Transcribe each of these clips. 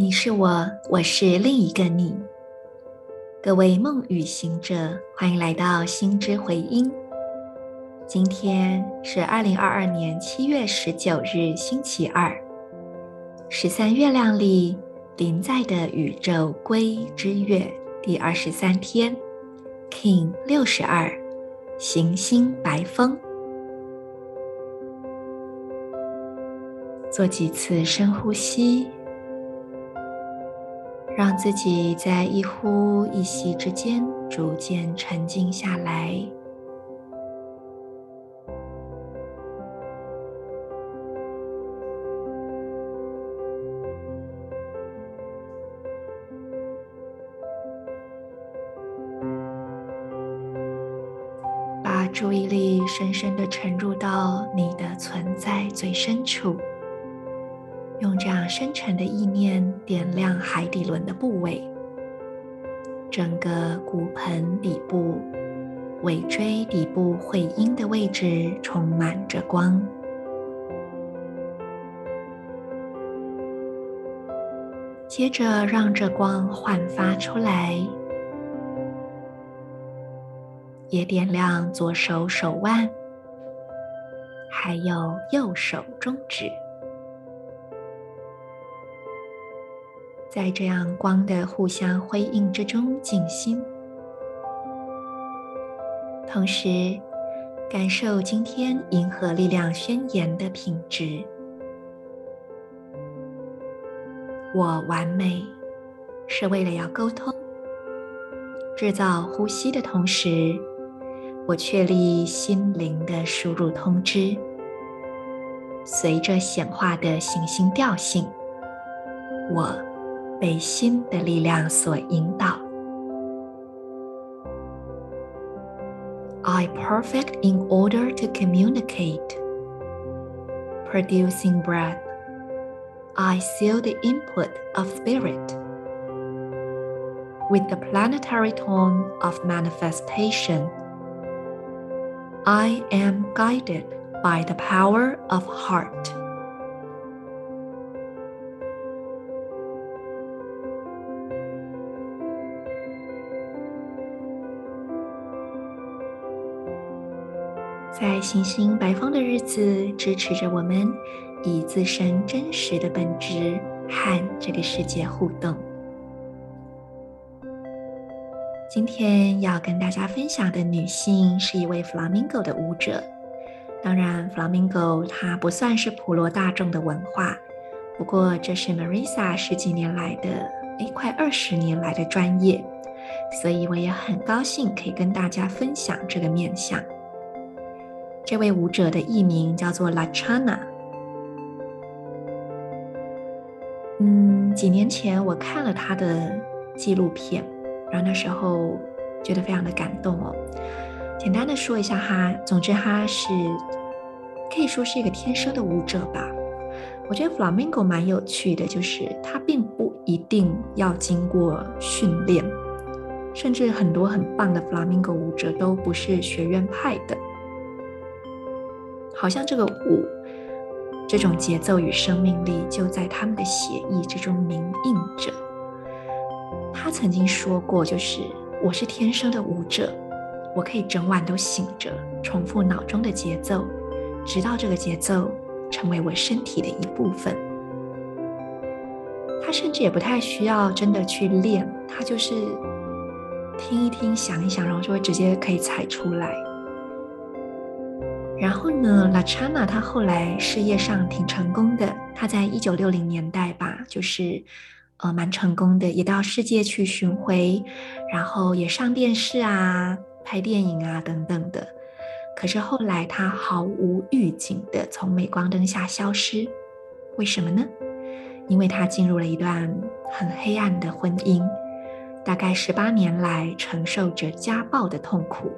你是我，我是另一个你。各位梦与行者，欢迎来到心之回音。今天是二零二二年七月十九日，星期二，十三月亮里临在的宇宙归之月第二十三天，King 六十二，行星白风。做几次深呼吸，让自己在一呼一吸之间逐渐沉静下来，把注意力深深地沉入到你的存在最深处。用这样深沉的意念点亮海底轮的部位，整个骨盆底部、尾椎底部会阴的位置充满着光。接着，让这光焕发出来，也点亮左手手腕，还有右手中指。在这样光的互相辉映之中静心，同时感受今天银河力量宣言的品质。我完美，是为了要沟通，制造呼吸的同时，我确立心灵的输入通知，随着显化的行星调性，我。被心的力量所引导。I perfect in order to communicate. Producing breath. I seal the input of spirit. With the planetary tone of manifestation. I am guided by the power of heart. 在行星白风的日子，支持着我们以自身真实的本质和这个世界互动。今天要跟大家分享的女性是一位 Flamingo 的舞者。当然，Flamingo 它不算是普罗大众的文化，不过这是 Marisa 十几年来的，诶，快二十年来的专业，所以我也很高兴可以跟大家分享这个面相。这位舞者的艺名叫做 Lachana。嗯，几年前我看了他的纪录片，然后那时候觉得非常的感动哦。简单的说一下哈，总之他是可以说是一个天生的舞者吧。我觉得 Flamingo 蛮有趣的，就是他并不一定要经过训练，甚至很多很棒的 Flamingo 舞者都不是学院派的。好像这个舞，这种节奏与生命力就在他们的血液之中铭印着。他曾经说过，就是我是天生的舞者，我可以整晚都醒着，重复脑中的节奏，直到这个节奏成为我身体的一部分。他甚至也不太需要真的去练，他就是听一听，想一想，然后就会直接可以踩出来。然后呢，Lachana 他后来事业上挺成功的。他在一九六零年代吧，就是呃蛮成功的，也到世界去巡回，然后也上电视啊、拍电影啊等等的。可是后来他毫无预警的从镁光灯下消失，为什么呢？因为他进入了一段很黑暗的婚姻，大概十八年来承受着家暴的痛苦。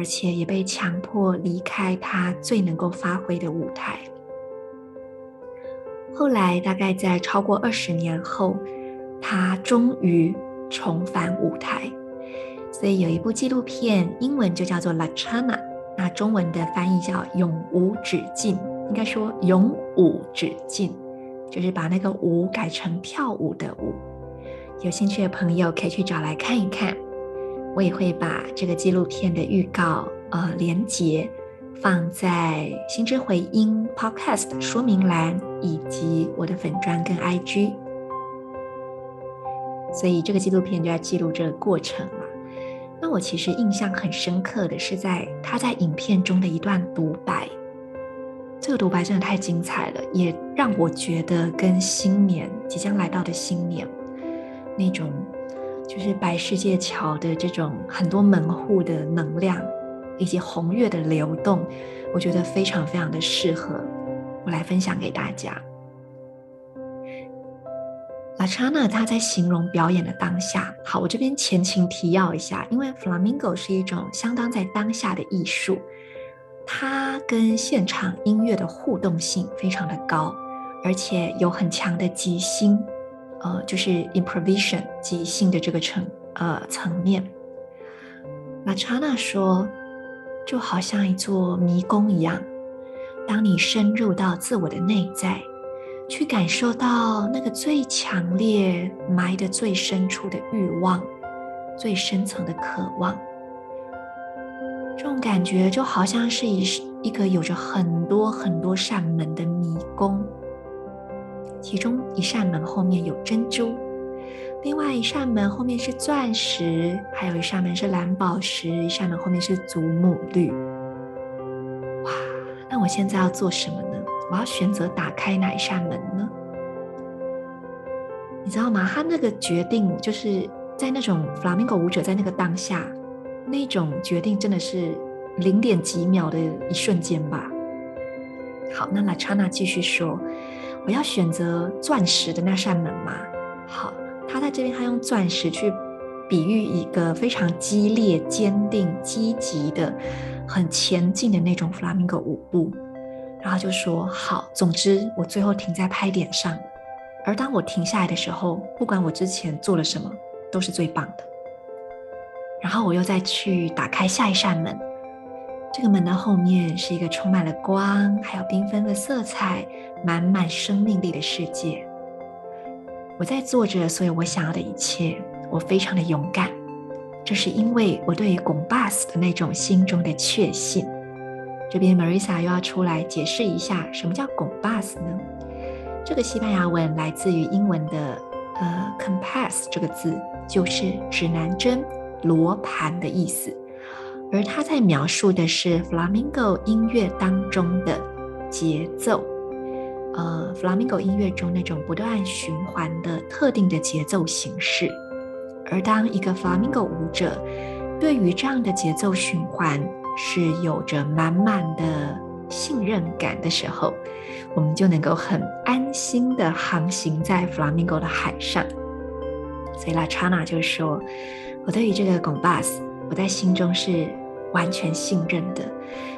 而且也被强迫离开他最能够发挥的舞台。后来，大概在超过二十年后，他终于重返舞台。所以有一部纪录片，英文就叫做《Lachana》，那中文的翻译叫《永无止境》，应该说“永舞止境”，就是把那个舞改成跳舞的舞。有兴趣的朋友可以去找来看一看。我也会把这个纪录片的预告呃连结放在心之回音 Podcast 说明栏以及我的粉专跟 IG。所以这个纪录片就要记录这个过程了。那我其实印象很深刻的是在他在影片中的一段独白，这个独白真的太精彩了，也让我觉得跟新年即将来到的新年那种就是白世界桥的这种很多门户的能量以及红月的流动，我觉得非常非常的适合我来分享给大家。Lachana 他在形容表演的当下，好，我这边前情提要一下，因为 Flamingo 是一种相当在当下的艺术，它跟现场音乐的互动性非常的高，而且有很强的即兴，呃，就是 improvisation 即兴的这个层呃层面。Lachana 说，就好像一座迷宫一样，当你深入到自我的内在。去感受到那个最强烈、埋得最深处的欲望，最深层的渴望。这种感觉就好像是一一个有着很多很多扇门的迷宫，其中一扇门后面有珍珠，另外一扇门后面是钻石，还有一扇门是蓝宝石，一扇门后面是祖母绿。哇，那我现在要做什么呢？我要选择打开哪一扇门呢？你知道吗？他那个决定，就是在那种 Flamenco 舞者在那个当下，那种决定真的是零点几秒的一瞬间吧。好，那拉差纳继续说：“我要选择钻石的那扇门嘛。”好，他在这边他用钻石去比喻一个非常激烈、坚定、积极的、很前进的那种 Flamenco 舞步。然后就说好，总之我最后停在拍点上，而当我停下来的时候，不管我之前做了什么，都是最棒的。然后我又再去打开下一扇门，这个门的后面是一个充满了光，还有缤纷的色彩、满满生命力的世界。我在做着所有我想要的一切，我非常的勇敢，这是因为我对于贡巴斯的那种心中的确信。这边 Marisa 又要出来解释一下，什么叫拱巴斯呢？这个西班牙文来自于英文的呃 compass 这个字，就是指南针、罗盘的意思。而它在描述的是 Flamenco 音乐当中的节奏，呃，Flamenco 音乐中那种不断循环的特定的节奏形式。而当一个 Flamenco 舞者对于这样的节奏循环，是有着满满的信任感的时候，我们就能够很安心的航行在 Flamenco 的海上。所以 Lachana 就说：“我对于这个拱 bus，我在心中是完全信任的，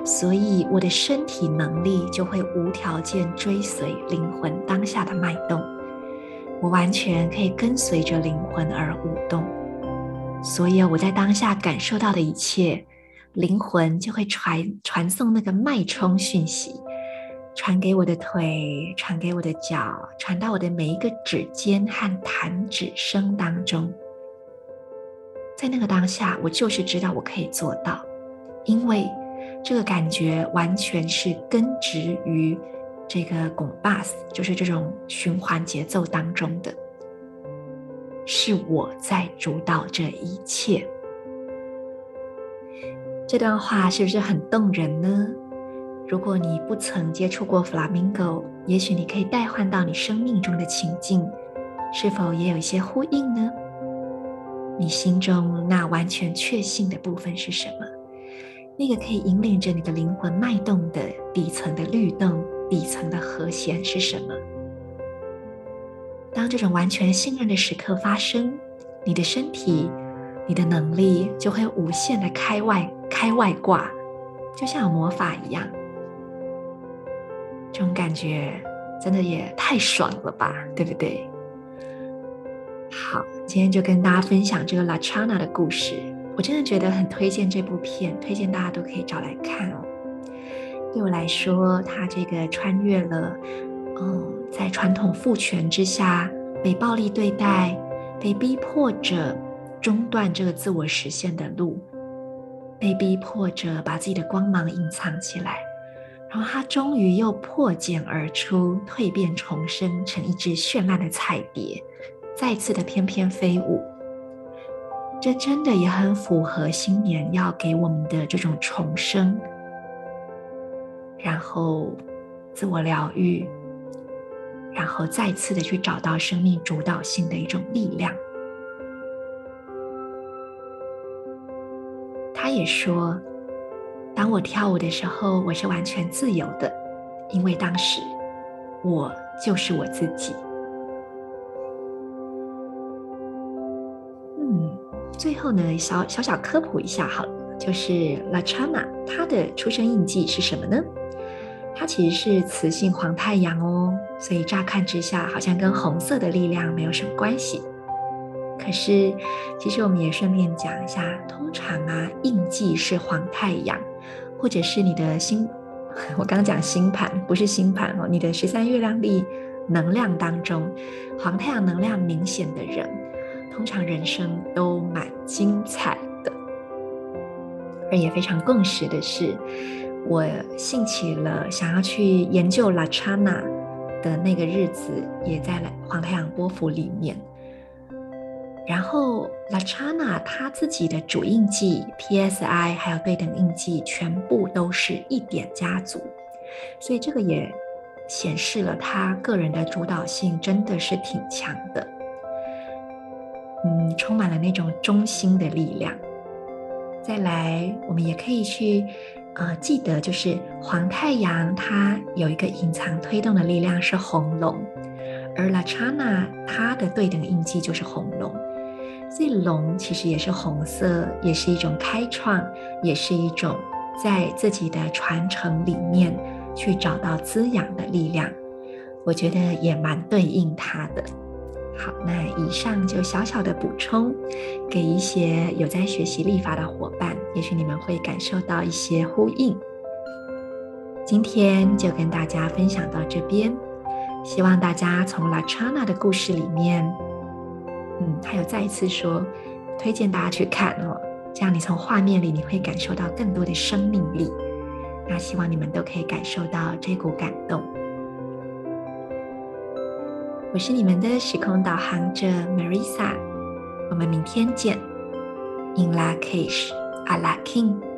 所以我的身体能力就会无条件追随灵魂当下的脉动，我完全可以跟随着灵魂而舞动。所以我在当下感受到的一切。”灵魂就会传传送那个脉冲讯息，传给我的腿，传给我的脚，传到我的每一个指尖和弹指声当中。在那个当下，我就是知道我可以做到，因为这个感觉完全是根植于这个 compás，就是这种循环节奏当中的，是我在主导这一切。这段话是不是很动人呢？如果你不曾接触过 Flamenco，也许你可以代换到你生命中的情境，是否也有一些呼应呢？你心中那完全确信的部分是什么？那个可以引领着你的灵魂脉动的底层的律动、底层的和弦是什么？当这种完全信任的时刻发生，你的身体、你的能力就会无限的开外。开外挂，就像魔法一样，这种感觉真的也太爽了吧，对不对？好，今天就跟大家分享这个 Lachana 的故事，我真的觉得很推荐这部片，推荐大家都可以找来看哦。对我来说，它这个穿越了，嗯，在传统父权之下被暴力对待，被逼迫着中断这个自我实现的路，被逼迫着把自己的光芒隐藏起来，然后他终于又破茧而出，蜕变重生成一只绚烂的彩蝶，再次的翩翩飞舞。这真的也很符合新年要给我们的这种重生，然后自我疗愈，然后再次的去找到生命主导性的一种力量。他也说，当我跳舞的时候，我是完全自由的，因为当时我就是我自己。最后呢，小小小科普一下好了，就是 Lachana 它的出生印记是什么呢？它其实是雌性黄太阳哦，所以乍看之下好像跟红色的力量没有什么关系。可是其实我们也顺便讲一下，通常啊，印记是黄太阳，或者是你的星，我刚刚讲星盘不是星盘哦，你的十三月亮历能量当中，黄太阳能量明显的人。通常人生都蛮精彩的，而也非常共识的是，我兴起了想要去研究 Lachana 的那个日子，也在黄太阳波符里面。然后 Lachana 他自己的主印记 PSI 还有对等印记，全部都是一点家族，所以这个也显示了他个人的主导性真的是挺强的。充满了那种中心的力量。再来，我们也可以去，呃，记得就是黄太阳它有一个隐藏推动的力量是红龙，而 Lachana 它的对等印记就是红龙，所以龙其实也是红色，也是一种开创，也是一种在自己的传承里面去找到滋养的力量。我觉得也蛮对应它的。好，那以上就小小的补充，给一些有在学习历法的伙伴，也许你们会感受到一些呼应。今天就跟大家分享到这边，希望大家从 Lachana 的故事里面，嗯，还有再一次说，推荐大家去看哦，这样你从画面里你会感受到更多的生命力。那希望你们都可以感受到这股感动。我是你们的时空导航者 Marisa，我们明天见。In la cage, a la king。